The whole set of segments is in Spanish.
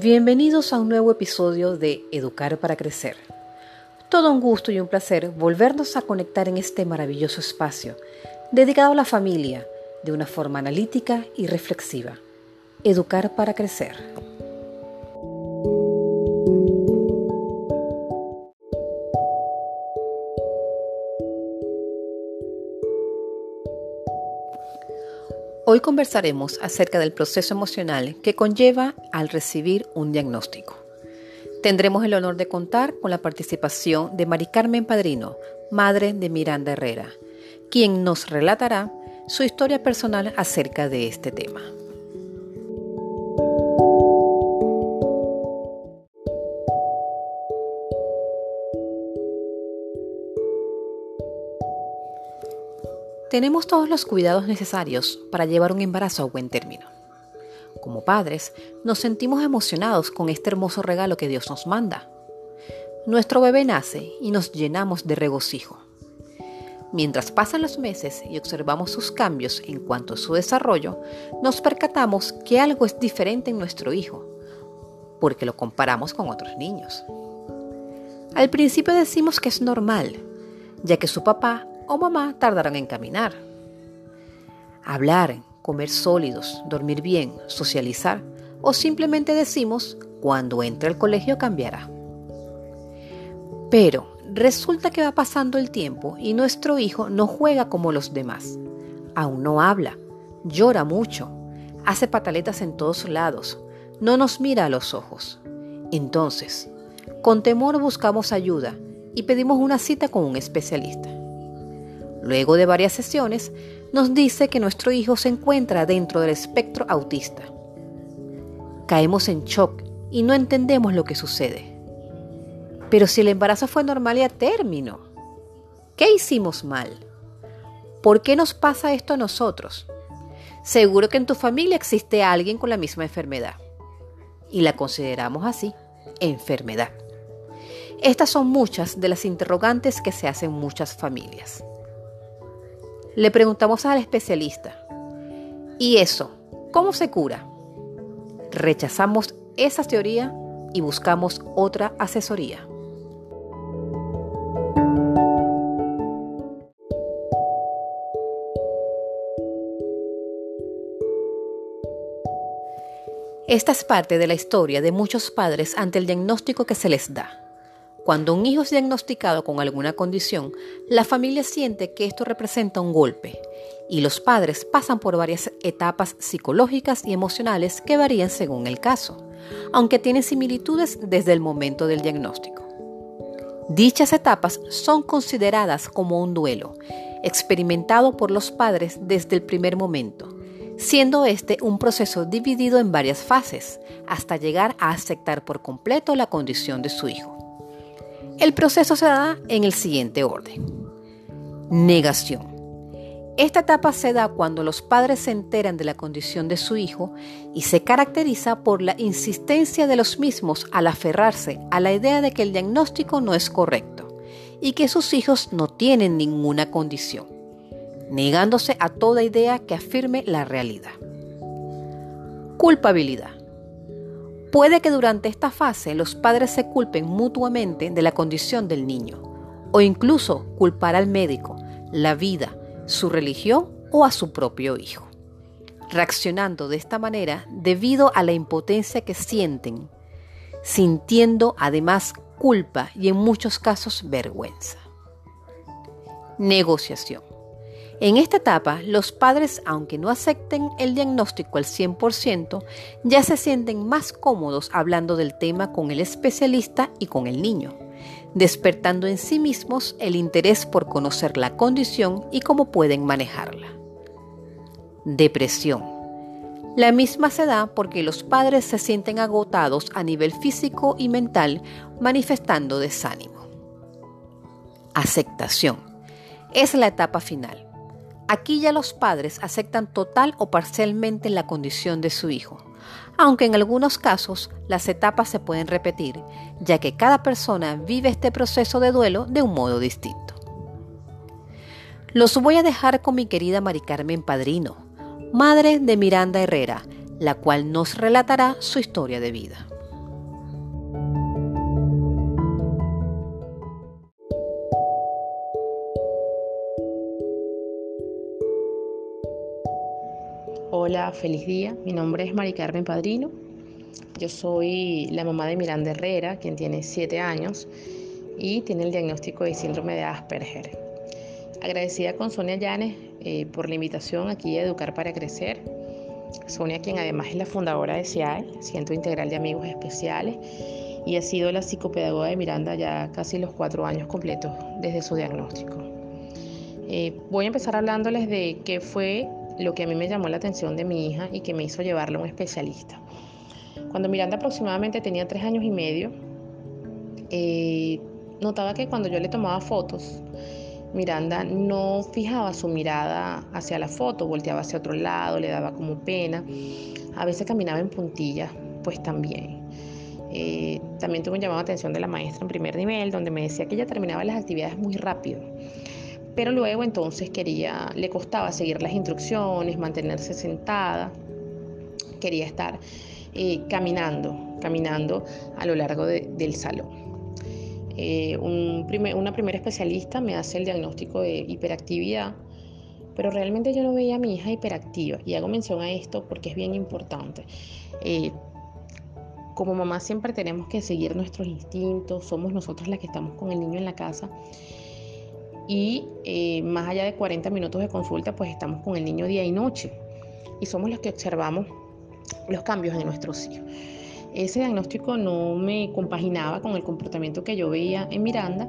Bienvenidos a un nuevo episodio de Educar para Crecer. Todo un gusto y un placer volvernos a conectar en este maravilloso espacio dedicado a la familia de una forma analítica y reflexiva. Educar para Crecer. Hoy conversaremos acerca del proceso emocional que conlleva al recibir un diagnóstico. Tendremos el honor de contar con la participación de Mari Carmen Padrino, madre de Miranda Herrera, quien nos relatará su historia personal acerca de este tema. Tenemos todos los cuidados necesarios para llevar un embarazo a buen término. Como padres, nos sentimos emocionados con este hermoso regalo que Dios nos manda. Nuestro bebé nace y nos llenamos de regocijo. Mientras pasan los meses y observamos sus cambios en cuanto a su desarrollo, nos percatamos que algo es diferente en nuestro hijo, porque lo comparamos con otros niños. Al principio decimos que es normal, ya que su papá o mamá tardarán en caminar. Hablar, comer sólidos, dormir bien, socializar o simplemente decimos cuando entre al colegio cambiará. Pero resulta que va pasando el tiempo y nuestro hijo no juega como los demás. Aún no habla, llora mucho, hace pataletas en todos lados, no nos mira a los ojos. Entonces, con temor buscamos ayuda y pedimos una cita con un especialista. Luego de varias sesiones, nos dice que nuestro hijo se encuentra dentro del espectro autista. Caemos en shock y no entendemos lo que sucede. Pero si el embarazo fue normal y a término, ¿qué hicimos mal? ¿Por qué nos pasa esto a nosotros? Seguro que en tu familia existe alguien con la misma enfermedad. Y la consideramos así, enfermedad. Estas son muchas de las interrogantes que se hacen muchas familias. Le preguntamos al especialista, ¿y eso? ¿Cómo se cura? Rechazamos esa teoría y buscamos otra asesoría. Esta es parte de la historia de muchos padres ante el diagnóstico que se les da. Cuando un hijo es diagnosticado con alguna condición, la familia siente que esto representa un golpe y los padres pasan por varias etapas psicológicas y emocionales que varían según el caso, aunque tienen similitudes desde el momento del diagnóstico. Dichas etapas son consideradas como un duelo, experimentado por los padres desde el primer momento, siendo este un proceso dividido en varias fases, hasta llegar a aceptar por completo la condición de su hijo. El proceso se da en el siguiente orden. Negación. Esta etapa se da cuando los padres se enteran de la condición de su hijo y se caracteriza por la insistencia de los mismos al aferrarse a la idea de que el diagnóstico no es correcto y que sus hijos no tienen ninguna condición, negándose a toda idea que afirme la realidad. Culpabilidad. Puede que durante esta fase los padres se culpen mutuamente de la condición del niño o incluso culpar al médico, la vida, su religión o a su propio hijo, reaccionando de esta manera debido a la impotencia que sienten, sintiendo además culpa y en muchos casos vergüenza. Negociación. En esta etapa, los padres, aunque no acepten el diagnóstico al 100%, ya se sienten más cómodos hablando del tema con el especialista y con el niño, despertando en sí mismos el interés por conocer la condición y cómo pueden manejarla. Depresión. La misma se da porque los padres se sienten agotados a nivel físico y mental, manifestando desánimo. Aceptación. Es la etapa final Aquí ya los padres aceptan total o parcialmente la condición de su hijo, aunque en algunos casos las etapas se pueden repetir, ya que cada persona vive este proceso de duelo de un modo distinto. Los voy a dejar con mi querida Mari Carmen Padrino, madre de Miranda Herrera, la cual nos relatará su historia de vida. Hola, feliz día. Mi nombre es Mari Carmen Padrino. Yo soy la mamá de Miranda Herrera, quien tiene 7 años y tiene el diagnóstico de síndrome de Asperger. Agradecida con Sonia Llanes eh, por la invitación aquí a Educar para Crecer. Sonia, quien además es la fundadora de CIAE, Centro Integral de Amigos Especiales, y ha sido la psicopedagoga de Miranda ya casi los cuatro años completos desde su diagnóstico. Eh, voy a empezar hablándoles de qué fue lo que a mí me llamó la atención de mi hija y que me hizo llevarla a un especialista. Cuando Miranda aproximadamente tenía tres años y medio, eh, notaba que cuando yo le tomaba fotos, Miranda no fijaba su mirada hacia la foto, volteaba hacia otro lado, le daba como pena. A veces caminaba en puntillas, pues también. Eh, también tuve un llamado de atención de la maestra en primer nivel, donde me decía que ella terminaba las actividades muy rápido pero luego entonces quería, le costaba seguir las instrucciones, mantenerse sentada, quería estar eh, caminando, caminando a lo largo del salón. Eh, una primera especialista me hace el diagnóstico de hiperactividad, pero realmente yo no veía a mi hija hiperactiva y hago mención a esto porque es bien importante. Eh, como mamá siempre tenemos que seguir nuestros instintos, somos nosotros las que estamos con el niño en la casa y eh, más allá de 40 minutos de consulta, pues estamos con el niño día y noche y somos los que observamos los cambios en nuestros hijos. Ese diagnóstico no me compaginaba con el comportamiento que yo veía en Miranda,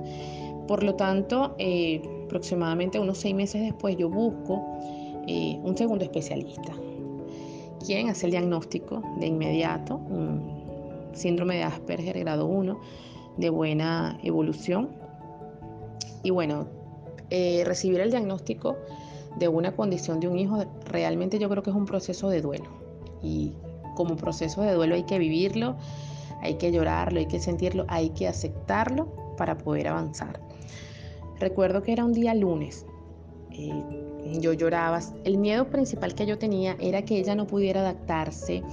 por lo tanto, eh, aproximadamente unos seis meses después yo busco eh, un segundo especialista, quien hace el diagnóstico de inmediato, un síndrome de Asperger grado 1 de buena evolución. Y bueno, eh, recibir el diagnóstico de una condición de un hijo realmente yo creo que es un proceso de duelo. Y como proceso de duelo hay que vivirlo, hay que llorarlo, hay que sentirlo, hay que aceptarlo para poder avanzar. Recuerdo que era un día lunes. Eh, yo lloraba. El miedo principal que yo tenía era que ella no pudiera adaptarse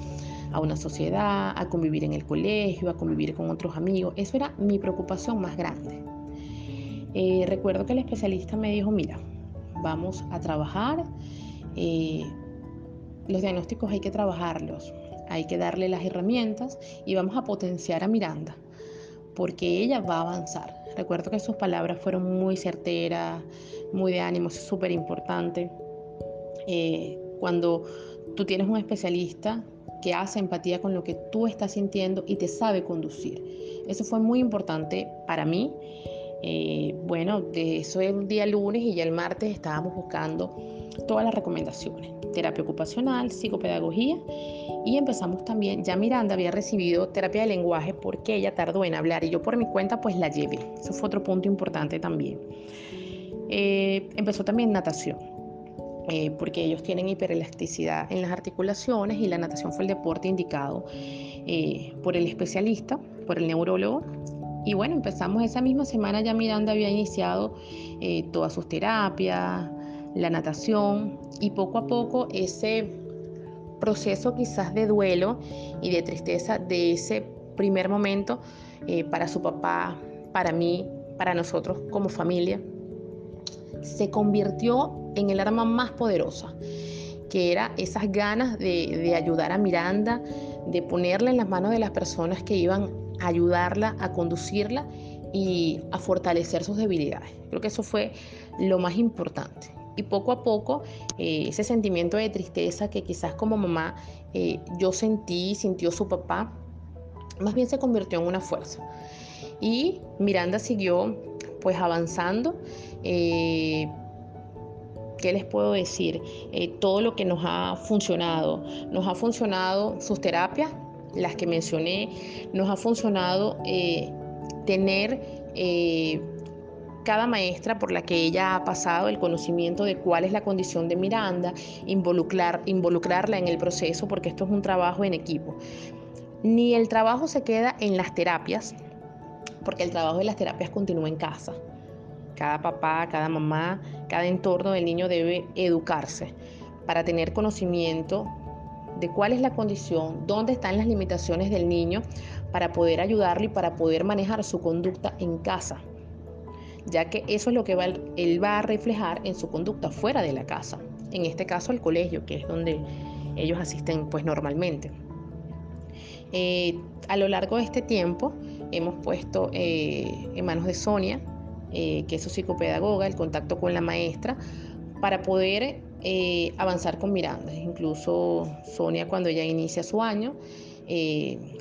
a una sociedad, a convivir en el colegio, a convivir con otros amigos. Eso era mi preocupación más grande. Eh, recuerdo que el especialista me dijo, mira, vamos a trabajar, eh, los diagnósticos hay que trabajarlos, hay que darle las herramientas y vamos a potenciar a Miranda, porque ella va a avanzar. Recuerdo que sus palabras fueron muy certeras, muy de ánimo, súper importante. Eh, cuando tú tienes un especialista que hace empatía con lo que tú estás sintiendo y te sabe conducir. Eso fue muy importante para mí eh, bueno, de eso es día lunes y ya el martes estábamos buscando todas las recomendaciones, terapia ocupacional, psicopedagogía y empezamos también, ya Miranda había recibido terapia de lenguaje porque ella tardó en hablar y yo por mi cuenta pues la llevé, eso fue otro punto importante también. Eh, empezó también natación. Eh, porque ellos tienen hiperelasticidad en las articulaciones y la natación fue el deporte indicado por el especialista, por el neurólogo, y bueno, empezamos esa misma semana, ya Miranda había iniciado eh, todas sus terapias, la natación y poco a poco ese proceso quizás de duelo y de tristeza de ese primer momento eh, para su papá, para mí, para nosotros como familia, se convirtió en el arma más poderosa, que era esas ganas de, de ayudar a Miranda, de ponerla en las manos de las personas que iban ayudarla a conducirla y a fortalecer sus debilidades. Creo que eso fue lo más importante. Y poco a poco eh, ese sentimiento de tristeza que quizás como mamá eh, yo sentí, sintió su papá, más bien se convirtió en una fuerza. Y Miranda siguió pues avanzando. Eh, ¿Qué les puedo decir? todo lo que nos ha funcionado. Nos ha funcionado sus terapias, las que mencioné, nos ha funcionado eh, tener eh, cada maestra por la que ella ha pasado el conocimiento de cuál es la condición de Miranda, involucrar, involucrarla en el proceso, porque esto es un trabajo en equipo. Ni el trabajo se queda en las terapias, porque el trabajo de las terapias continúa en casa. Cada papá, cada mamá, cada entorno del niño debe educarse para tener conocimiento de cuál es la condición, dónde están las limitaciones del niño para poder ayudarlo y para poder manejar su conducta en casa, ya que eso es lo que él va a reflejar en su conducta fuera de la casa, en este caso el colegio, que es donde ellos asisten pues normalmente. Eh, a lo largo de este tiempo hemos puesto eh, en manos de Sonia, que es su psicopedagoga, el contacto con la maestra para poder avanzar con Miranda. Incluso Sonia cuando ya inicia su año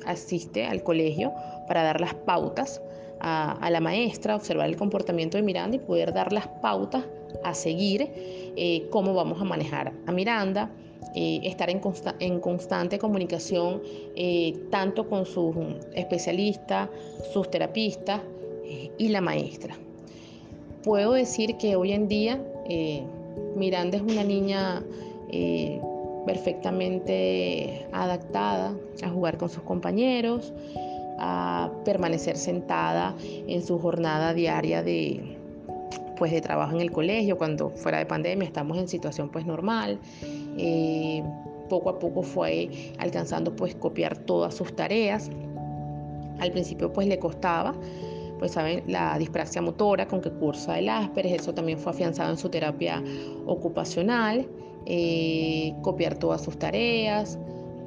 asiste al colegio para dar las pautas a, la maestra, observar el comportamiento de Miranda y poder dar las pautas a seguir, eh, cómo vamos a manejar a Miranda, eh, estar en, en, constante comunicación eh, tanto con sus especialistas, sus terapistas y la maestra. Puedo decir que hoy en día Miranda es una niña perfectamente adaptada a jugar con sus compañeros, a permanecer sentada en su jornada diaria de pues de trabajo en el colegio. Cuando fuera de pandemia estamos en situación pues normal. Eh, poco a poco fue alcanzando pues copiar todas sus tareas. Al principio pues le costaba pues saben la dispraxia motora con que cursa el Asperger eso también fue afianzado en su terapia ocupacional eh, copiar todas sus tareas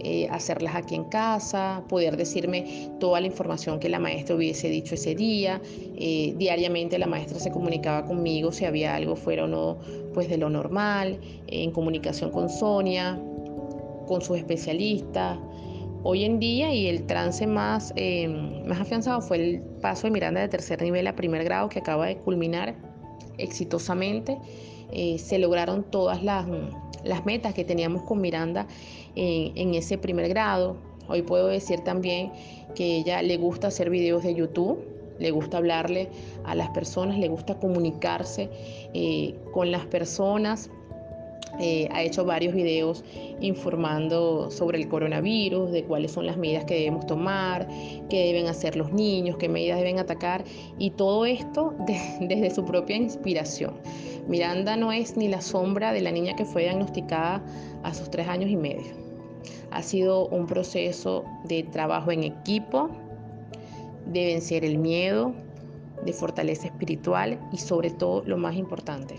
eh, hacerlas aquí en casa, poder decirme toda la información que la maestra hubiese dicho ese día. Eh, diariamente la maestra se comunicaba conmigo si había algo fuera o no pues de lo normal, en comunicación con Sonia, con sus especialistas. Hoy en día y el trance más, em, más afianzado fue el paso de Miranda de tercer nivel a primer grado que acaba de culminar exitosamente. Eh, se lograron todas las las metas que teníamos con Miranda en, ese primer grado. Hoy puedo decir también que ella le gusta hacer videos de YouTube, le gusta hablarle a las personas, le gusta comunicarse eh, con las personas. Eh, ha hecho varios videos informando sobre el coronavirus, de cuáles son las medidas que debemos tomar, qué deben hacer los niños, qué medidas deben atacar y todo esto desde su propia inspiración. Miranda no es ni la sombra de la niña que fue diagnosticada a sus tres años y medio. Ha sido un proceso de trabajo en equipo, de vencer el miedo, de fortaleza espiritual y sobre todo lo más importante,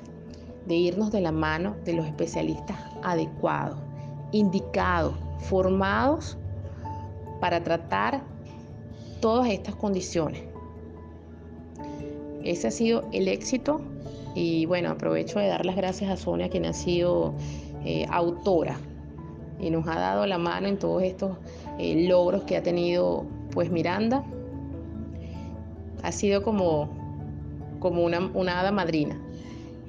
de irnos de la mano de los especialistas adecuados, indicados, formados para tratar todas estas condiciones. Ese ha sido el éxito y bueno, aprovecho de dar las gracias a Sonia, quien ha sido eh, autora y nos ha dado la mano en todos estos eh, logros que ha tenido pues Miranda. Ha sido como, como una, una hada madrina.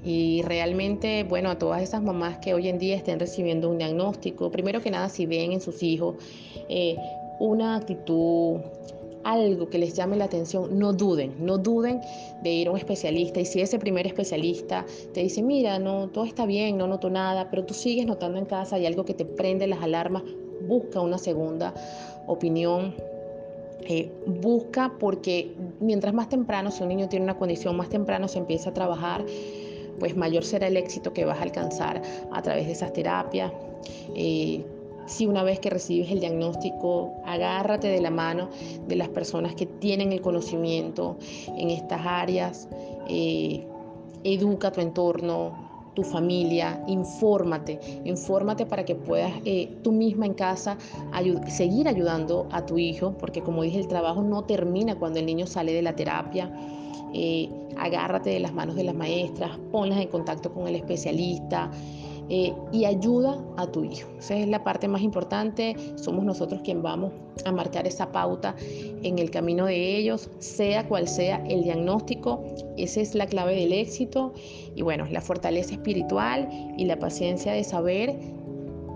Y realmente, bueno, a todas esas mamás que hoy en día estén recibiendo un diagnóstico, primero que nada, si ven en sus hijos eh, una actitud algo que les llame la atención, no duden, no duden de ir a un especialista. Y si ese primer especialista te dice, mira, no, todo está bien, no noto nada, pero tú sigues notando en casa y algo que te prende las alarmas, busca una segunda opinión. Eh, busca porque mientras más temprano, si un niño tiene una condición, más temprano se empieza a trabajar, pues mayor será el éxito que vas a alcanzar a través de esas terapias. Eh, si una vez que recibes el diagnóstico, agárrate de la mano de las personas que tienen el conocimiento en estas áreas, eh, educa tu entorno, tu familia, infórmate, infórmate para que puedas eh, tú misma en casa seguir ayudando a tu hijo, porque como dije, el trabajo no termina cuando el niño sale de la terapia. Eh, agárrate de las manos de las maestras, ponlas en contacto con el especialista. Eh, y ayuda a tu hijo. Esa es la parte más importante. Somos nosotros quien vamos a marcar esa pauta en el camino de ellos, sea cual sea el diagnóstico. Esa es la clave del éxito. Y bueno, la fortaleza espiritual y la paciencia de saber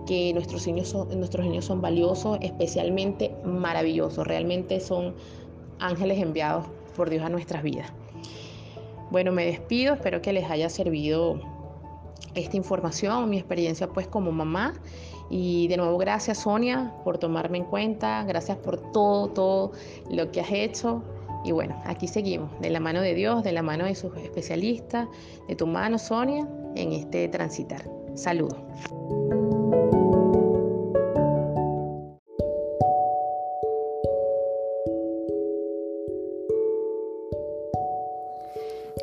que nuestros niños son, nuestros niños son valiosos, especialmente maravillosos. Realmente son ángeles enviados por Dios a nuestras vidas. Bueno, me despido, espero que les haya servido esta información, mi experiencia pues como mamá. Y de nuevo gracias Sonia por tomarme en cuenta, gracias por todo, todo lo que has hecho. Y bueno, aquí seguimos, de la mano de Dios, de la mano de sus especialistas, de tu mano Sonia, en este transitar. Saludos.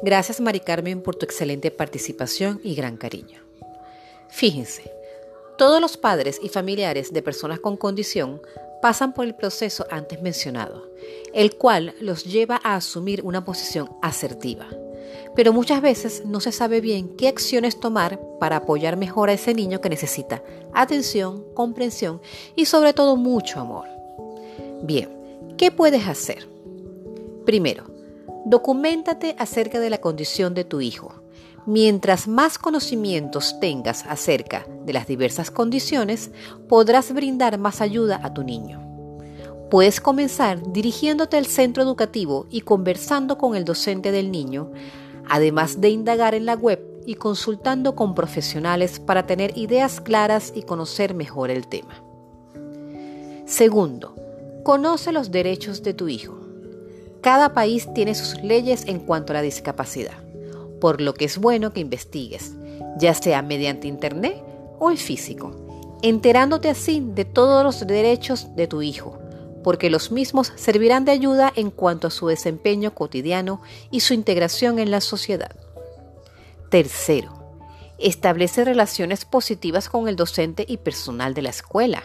Gracias Mari Carmen por tu excelente participación y gran cariño. Fíjense, Todos los padres y familiares de personas con condición pasan por el proceso antes mencionado, el cual los lleva a asumir una posición asertiva. Pero muchas veces no se sabe bien qué acciones tomar para apoyar mejor a ese niño que necesita atención, comprensión y sobre todo mucho amor. Bien, ¿qué puedes hacer? Primero, documentate acerca de la condición de tu hijo. Mientras más conocimientos tengas acerca de las diversas condiciones, podrás brindar más ayuda a tu niño. Puedes comenzar dirigiéndote al centro educativo y conversando con el docente del niño, además de indagar en la web y consultando con profesionales para tener ideas claras y conocer mejor el tema. Segundo, conoce los derechos de tu hijo. Cada país tiene sus leyes en cuanto a la discapacidad por lo que es bueno que investigues, ya sea mediante internet o en físico, enterándote así de todos los derechos de tu hijo, porque los mismos servirán de ayuda en cuanto a su desempeño cotidiano y su integración en la sociedad. Tercero, establece relaciones positivas con el docente y personal de la escuela.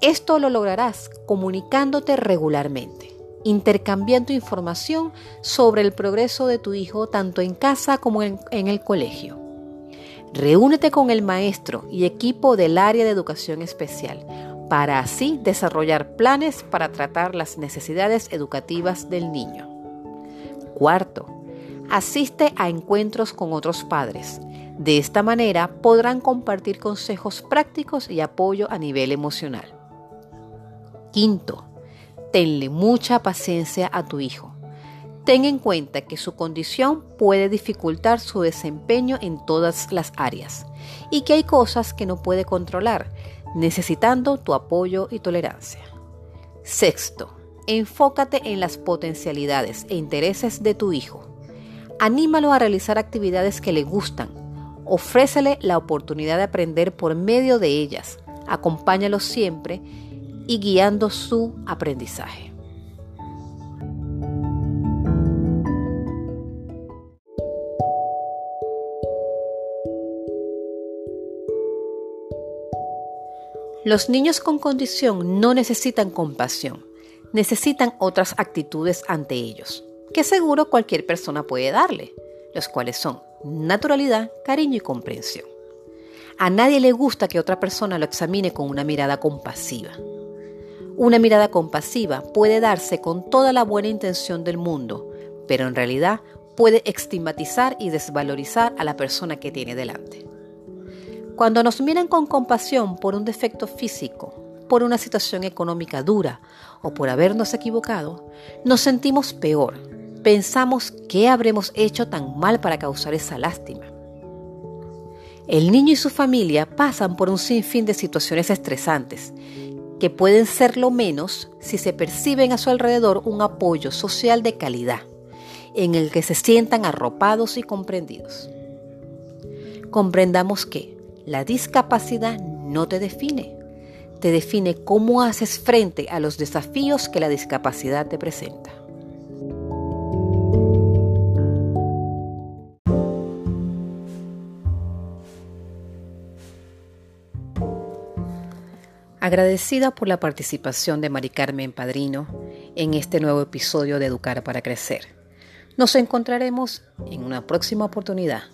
Esto lo lograrás comunicándote regularmente intercambiando información sobre el progreso de tu hijo tanto en casa como en, el colegio. Reúnete con el maestro y equipo del área de educación especial para así desarrollar planes para tratar las necesidades educativas del niño. Cuarto, asiste a encuentros con otros padres. De esta manera podrán compartir consejos prácticos y apoyo a nivel emocional. Quinto, tenle mucha paciencia a tu hijo. Ten en cuenta que su condición puede dificultar su desempeño en todas las áreas y que hay cosas que no puede controlar, necesitando tu apoyo y tolerancia. Sexto, enfócate en las potencialidades e intereses de tu hijo. Anímalo a realizar actividades que le gustan. Ofrécele la oportunidad de aprender por medio de ellas. Acompáñalo siempre y guiando su aprendizaje. Los niños con condición no necesitan compasión, necesitan otras actitudes ante ellos, que seguro cualquier persona puede darle, los cuales son naturalidad, cariño y comprensión. A nadie le gusta que otra persona lo examine con una mirada compasiva. Una mirada compasiva puede darse con toda la buena intención del mundo, pero en realidad puede estigmatizar y desvalorizar a la persona que tiene delante. Cuando nos miran con compasión por un defecto físico, por una situación económica dura o por habernos equivocado, nos sentimos peor. Pensamos qué habremos hecho tan mal para causar esa lástima. El niño y su familia pasan por un sinfín de situaciones estresantes que pueden ser lo menos si se perciben a su alrededor un apoyo social de calidad, en el que se sientan arropados y comprendidos. Comprendamos que la discapacidad no te define, te define cómo haces frente a los desafíos que la discapacidad te presenta. Agradecida por la participación de Mari Carmen Padrino en este nuevo episodio de Educar para Crecer. Nos encontraremos en una próxima oportunidad.